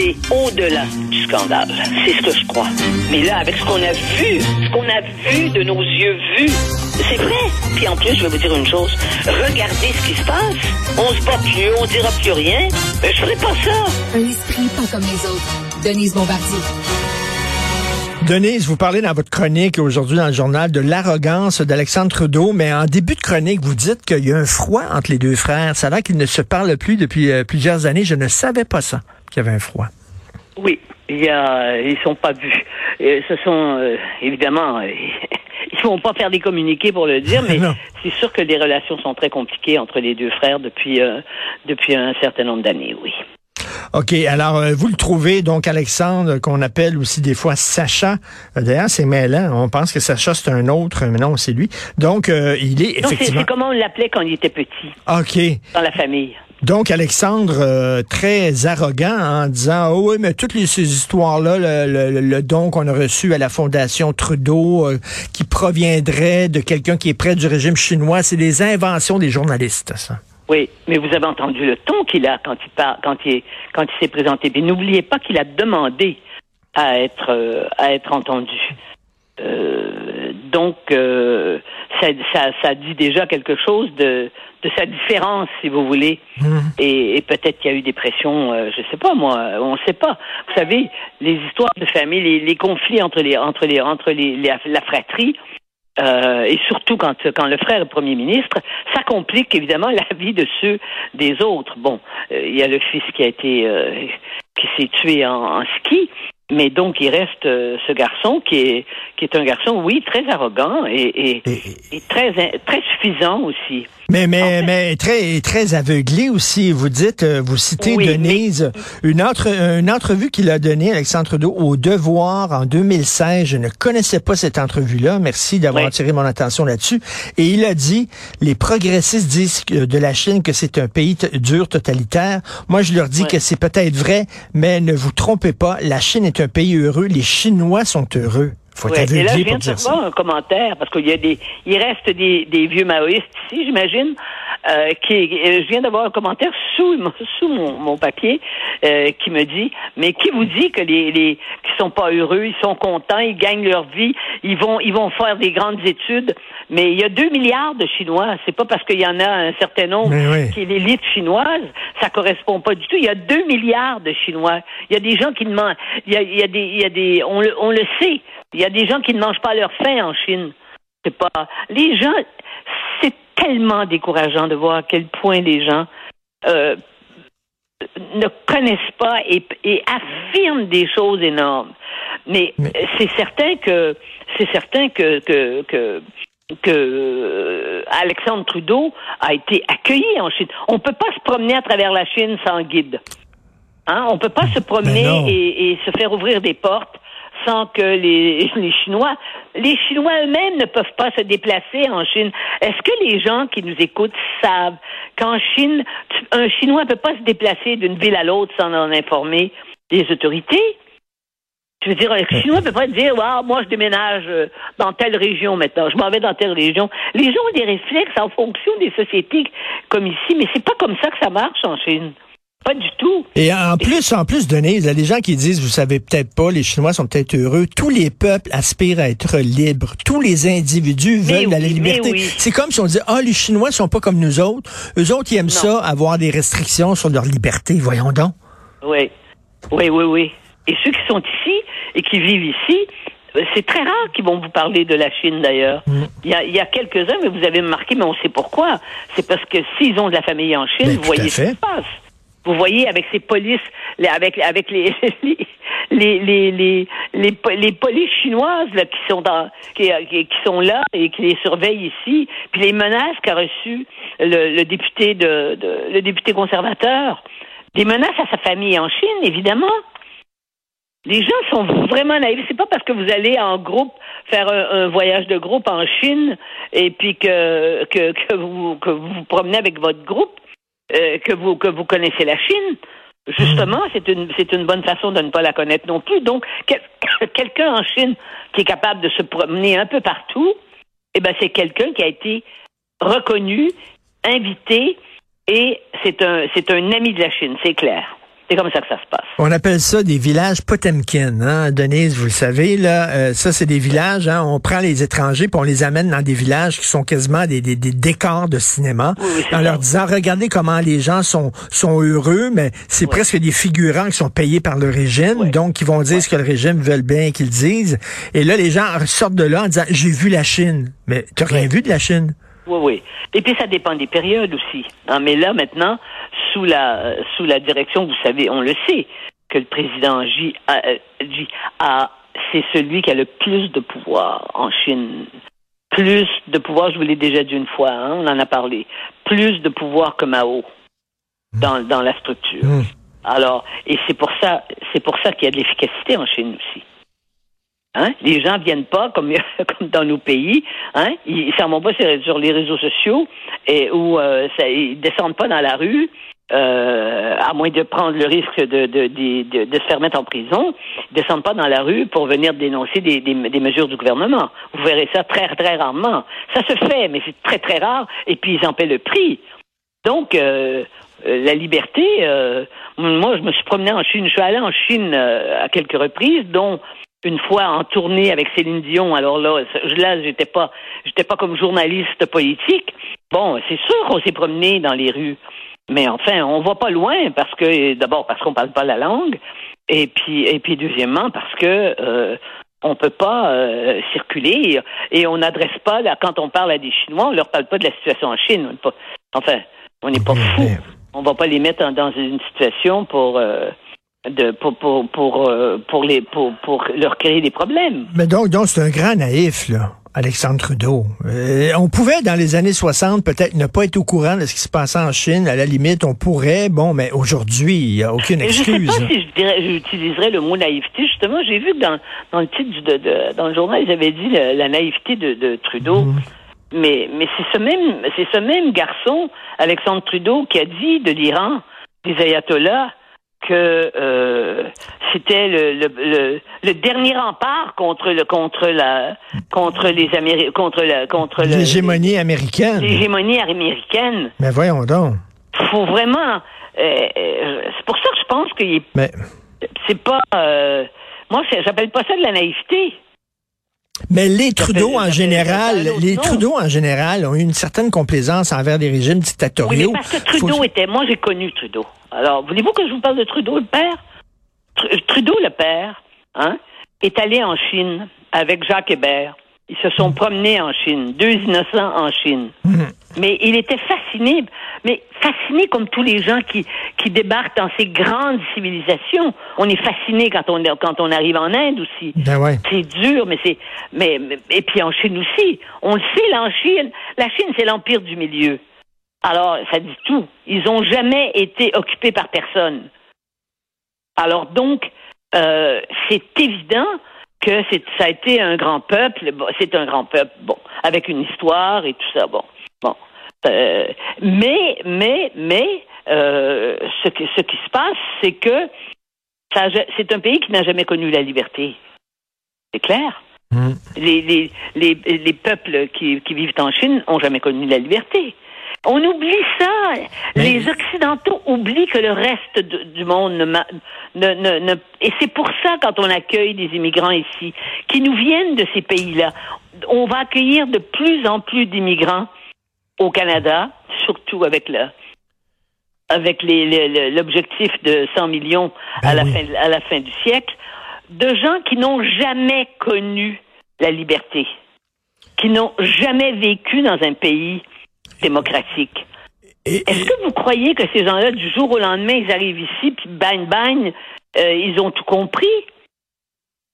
c'est au-delà du scandale. C'est ce que je crois. Mais là, avec ce qu'on a vu, ce qu'on a vu de nos yeux vus, c'est vrai. Puis en plus, je vais vous dire une chose. Regardez ce qui se passe. On se bat plus, on dira plus rien. Mais je ferai pas ça. Un esprit pas comme les autres. Denise Bombardier. Denise, vous parlez dans votre chronique aujourd'hui dans le journal de l'arrogance d'Alexandre Trudeau, mais en début de chronique, vous dites qu'il y a un froid entre les deux frères. Ça a l'air qu'ils ne se parlent plus depuis euh, plusieurs années. Je ne savais pas ça, qu'il y avait un froid. Oui, il y a, ils sont pas vus. Et ce sont euh, évidemment, euh, ils vont pas faire des communiqués pour le dire, mais c'est sûr que les relations sont très compliquées entre les deux frères depuis depuis un certain nombre d'années. Oui. OK. Alors, euh, vous le trouvez, donc, Alexandre, qu'on appelle aussi des fois Sacha. Euh, d'ailleurs, c'est mêlant. On pense que Sacha, c'est un autre, mais non, c'est lui. Donc, euh, il est effectivement... c'est comme on l'appelait quand il était petit. OK. Dans la famille. Donc, Alexandre, très arrogant en disant, oh oui, mais toutes ces histoires-là, le, le, don qu'on a reçu à la Fondation Trudeau, qui proviendrait de quelqu'un qui est près du régime chinois, c'est des inventions des journalistes, ça. Oui, mais vous avez entendu le ton qu'il a quand il parle, quand il quand il s'est présenté. N'oubliez pas qu'il a demandé à être euh, à être entendu. Euh, donc euh, ça, ça, ça, dit déjà quelque chose de, de sa différence, si vous voulez. Mmh. Et, et peut-être qu'il y a eu des pressions, euh, je sais pas moi, on ne sait pas. Vous savez, les histoires de famille, les, les conflits entre les entre les entre les, la fratrie, euh, et surtout quand, quand le frère est premier ministre, ça complique évidemment la vie de ceux des autres. Bon, euh, il y a le fils qui a été euh, qui s'est tué en, ski, mais donc il reste ce garçon qui est qui est un garçon, oui, très arrogant et, et très très suffisant aussi. Mais, mais, mais très, très aveuglé aussi. Vous dites, euh, vous citez Denise, une, autre, une entrevue qu'il a donnée, Alexandre Trudeau, au Devoir en 2016. Je ne connaissais pas cette entrevue-là. Merci d'avoir attiré mon attention là-dessus. Et il a dit, les progressistes disent de la Chine que c'est un pays dur, totalitaire. Moi, je leur dis que c'est peut-être vrai, mais ne vous trompez pas, la Chine est un pays heureux. Les Chinois sont heureux. Et là, je viens de un commentaire, parce qu'il y a des, il reste des, des vieux maoïstes ici, j'imagine, euh, qui, euh, je viens d'avoir un commentaire sous, sous mon, mon papier, euh, qui me dit, mais qui vous dit que les, les, qui sont pas heureux, ils sont contents, ils gagnent leur vie, ils vont, ils vont faire des grandes études, mais il y a deux milliards de Chinois, c'est pas parce qu'il y en a un certain nombre qui est l'élite chinoise, ça correspond pas du tout. Il y a deux milliards de Chinois. Il y a des gens qui demandent, il y a, il y a des, il y a des, on le, on le sait, il y a des gens qui ne mangent pas leur faim en Chine. C'est pas. Les gens, tellement décourageant de voir à quel point les gens euh, ne connaissent pas et, affirment des choses énormes. Mais, c'est certain que c'est certain que que, que que euh, Alexandre Trudeau a été accueilli en Chine. On peut pas se promener à travers la Chine sans guide. Hein? On peut pas se promener ben et, et, se faire ouvrir des portes sans que les, les Chinois, les Chinois eux-mêmes ne peuvent pas se déplacer en Chine. Est-ce que les gens qui nous écoutent savent qu'en Chine, un Chinois ne peut pas se déplacer d'une ville à l'autre sans en informer les autorités? Je veux dire, un Chinois ne peut pas dire, wow, moi je déménage euh, dans telle région maintenant, je m'en vais dans telle région. Les gens ont des réflexes en fonction des sociétés comme ici, mais c'est pas comme ça que ça marche en Chine. Pas du tout. Et en plus, en plus, Denise, il y a des gens qui disent, vous savez peut-être pas, les Chinois sont peut-être heureux. Tous les peuples aspirent à être libres. Tous les individus veulent la liberté. C'est comme si on disait, ah, les Chinois sont pas comme nous autres. Eux autres, ils aiment ça, avoir des restrictions sur leur liberté. Voyons donc. Oui. Oui, oui, oui. Et ceux qui sont ici et qui vivent ici, euh, c'est très rare qu'ils vont vous parler de la Chine d'ailleurs. Mm. Il y a, quelques-uns, mais vous avez marqué, mais on sait pourquoi. C'est parce que s'ils ont de la famille en Chine, vous voyez ce qui se passe. Vous voyez, avec ces polices, avec, avec les, les, les, les, les, polices chinoises là, qui, sont dans, qui, qui, sont là et qui les surveillent ici, puis les menaces qu'a reçues le, le député de, le député conservateur, des menaces à sa famille en Chine, évidemment. Les gens sont vraiment naïfs. C'est pas parce que vous allez en groupe faire un, voyage de groupe en Chine et puis que, que, que, vous, que vous vous promenez avec votre groupe euh, que vous que vous connaissez la Chine. Justement, c'est une c'est une bonne façon de ne pas la connaître non plus. Donc, quelqu'un en Chine qui est capable de se promener un peu partout, eh ben c'est quelqu'un qui a été reconnu, invité, et c'est un c'est un ami de la Chine, c'est clair. C'est comme ça que ça se passe. On appelle ça des villages Potemkin, hein, Denise, vous le savez, là. Euh, ça, c'est des villages, hein, on prend les étrangers puis on les amène dans des villages qui sont quasiment des, des, décors de cinéma, en leur disant, regardez comment les gens sont, sont heureux, mais c'est presque des figurants qui sont payés par le régime, donc qui vont dire ce que le régime veut bien qu'ils disent. Et là, les gens sortent de là en disant, j'ai vu la Chine. Mais tu rien vu de la Chine? Oui, oui. Et puis ça dépend des périodes aussi. Hein, mais là, maintenant, sous la sous la direction, vous savez, on le sait, que le président Xi a, euh, c'est celui qui a le plus de pouvoir en Chine. Plus de pouvoir, je vous l'ai déjà dit une fois, hein, on en a parlé. Plus de pouvoir que Mao dans, dans la structure. Mmh. Alors, et c'est pour ça, c'est pour ça qu'il y a de l'efficacité en Chine aussi. Hein? Les gens viennent pas comme, comme dans nos pays. Hein? Ils s'en vont pas sur, les réseaux sociaux et où euh, ils descendent pas dans la rue. Euh, à moins de prendre le risque de, de, de, se faire mettre en prison, descendent pas dans la rue pour venir dénoncer des, des, mesures du gouvernement. Vous verrez ça très, très rarement. Ça se fait, mais c'est très, très rare, et puis ils en paient le prix. Donc, euh, euh la liberté, moi, je me suis promené en Chine, je suis allé en Chine à quelques reprises, dont une fois en tournée avec Céline Dion. Alors là, là, j'étais pas, j'étais pas comme journaliste politique. Bon, c'est sûr qu'on s'est promené dans les rues, mais enfin, on va pas loin parce que d'abord parce qu'on parle pas la langue, et puis et puis deuxièmement parce que euh, on peut pas euh, circuler et on n'adresse pas là quand on parle à des Chinois, on leur parle pas de la situation en Chine. enfin, on n'est pas fou. On va pas les mettre dans une situation pour euh, de pour pour pour euh, pour les pour pour leur créer des problèmes. Mais donc donc c'est un grand naïf là. Alexandre Trudeau. Euh, on pouvait, dans les années 60, peut-être ne pas être au courant de ce qui se passait en Chine. À la limite, on pourrait. Bon, mais aujourd'hui, il n'y a aucune excuse. Je sais pas si j'utiliserais le mot naïveté. Justement, j'ai vu que dans, dans le titre du, de, dans le journal, ils avaient dit la, naïveté de, de Trudeau. Mhm. Mais, mais c'est ce même, c'est ce même garçon, Alexandre Trudeau, qui a dit de l'Iran, des ayatollahs, que euh, c'était le, le, le, dernier rempart contre le contre la contre les Améri contre la contre l'hégémonie américaine. L'hégémonie américaine. Mais voyons donc. Faut vraiment. Euh, euh, c'est pour ça que je pense que Mais... c'est pas. Euh, moi, j'appelle pas ça de la naïveté. Mais les Trudeau en général, les Trudeau en général ont eu une certaine complaisance envers des régimes dictatoriaux. Oui, parce que Trudeau était, moi j'ai connu Trudeau. Alors, voulez-vous que je vous parle de Trudeau? Le père Trudeau le père, hein, est allé en Chine avec Jacques Hébert. Ils se sont promenés en Chine, deux innocents en Chine. Mhm. Mais il était fasciné, mais fasciné comme tous les gens qui, qui débarquent dans ces grandes civilisations. On est fasciné quand on, quand on arrive en Inde aussi. Ben c'est dur, mais c'est, mais, et puis en Chine aussi. On le sait, la Chine, la Chine, c'est l'empire du milieu. Alors, ça dit tout. Ils ont jamais été occupés par personne. Alors donc, euh, c'est évident que ça a été un grand peuple. c'est un grand peuple, bon, avec une histoire et tout ça. Bon, bon. Euh, mais, mais, mais, euh, ce, qui, ce qui se passe, c'est que c'est un pays qui n'a jamais connu la liberté. C'est clair. Mmh. Les, les, les, les, peuples qui, qui vivent en Chine n'ont jamais connu la liberté. On oublie ça. Les Occidentaux oublient que le reste du monde ne, ne, ne, et c'est pour ça quand on accueille des immigrants ici, qui nous viennent de ces pays-là, on va accueillir de plus en plus d'immigrants au Canada, surtout avec la avec l'objectif de 100 millions à, ben fin, à la fin du siècle, de gens qui n'ont jamais connu la liberté, qui n'ont jamais vécu dans un pays démocratique. Est-ce que vous croyez que ces gens-là, du jour au lendemain, ils arrivent ici, puis bang, bang, euh, ils ont tout compris?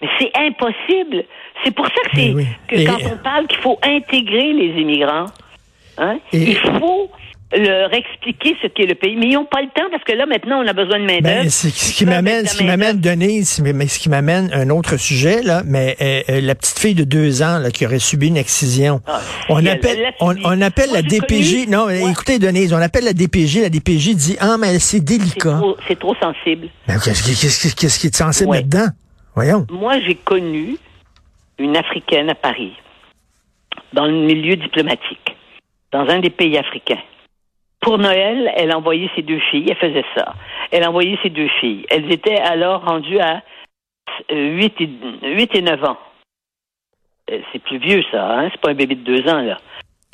Mais c'est impossible. C'est pour ça que c'est que quand on parle qu'il faut intégrer les immigrants, hein, il faut leur expliquer ce qu'est le pays. Mais ils n'ont pas le temps parce que là, maintenant, on a besoin de main-d'œuvre. Ben, ce qui m'amène, ce qui m'amène, Denise, mais ce qui m'amène un autre sujet, là, mais euh, euh, la petite fille de deux ans là, qui aurait subi une excision. Ah, on, appelle, on, appelle la DPJ. Non, écoutez, Denise, on appelle la DPJ. La DPJ dit Ah, mais c'est délicat. C'est trop, sensible. Qu'est-ce qui est sensible là-dedans? Voyons. Moi, j'ai connu une Africaine à Paris, dans le milieu diplomatique, dans un des pays africains pour Noël, elle envoyait ses deux filles. Elle faisait ça. Elle envoyait ses deux filles. Elles étaient alors rendues à 8 et, 8 et 9 ans. Euh, c'est plus vieux, ça. Hein? C'est pas un bébé de 2 ans, là.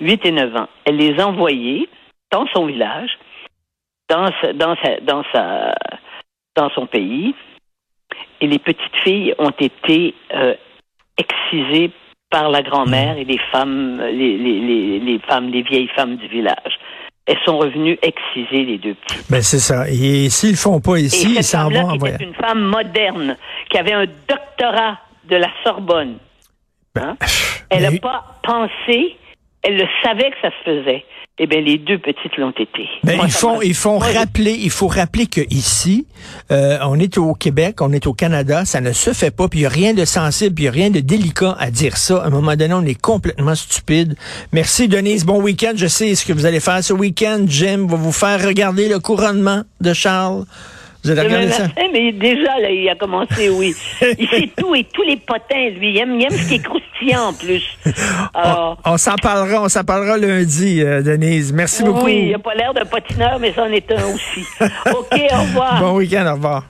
8 et 9 ans. Elle les envoyait dans son village, dans, dans, sa, dans, sa, dans son pays. Et les petites filles ont été euh, excisées par la grand-mère et les femmes, les, femmes, les vieilles femmes du village. Elles sont revenues exciser les deux petits. Ben c'est ça. Et s'ils font pas ici, ils s'en vont en voyage. une femme moderne qui avait un doctorat de la Sorbonne. Ben, hein? Elle n'a pas pensé, elle le savait que ça se faisait eh bien, les deux petites l'ont été. Mais ils font, ils font rappeler, il faut rappeler que ici, euh, on est au Québec, on est au Canada, ça ne se fait pas, puis il n'y a rien de sensible, puis il n'y a rien de délicat à dire ça. À un moment donné, on est complètement stupide. Merci, Denise. Bon week-end. Je sais ce que vous allez faire ce week-end. Jim va vous faire regarder le couronnement de Charles. Vous avez regardé ça? mais déjà, là, il a commencé, oui. il fait tout et tous les potins, lui. Il aime, il aime ce qui est croustillant, en plus. on, s'en parlera, on s'en parlera lundi, euh, Denise. Merci beaucoup. Oui, il n'a pas l'air d'un patineur, mais c'en est un aussi. OK, au revoir. Bon week-end, au revoir.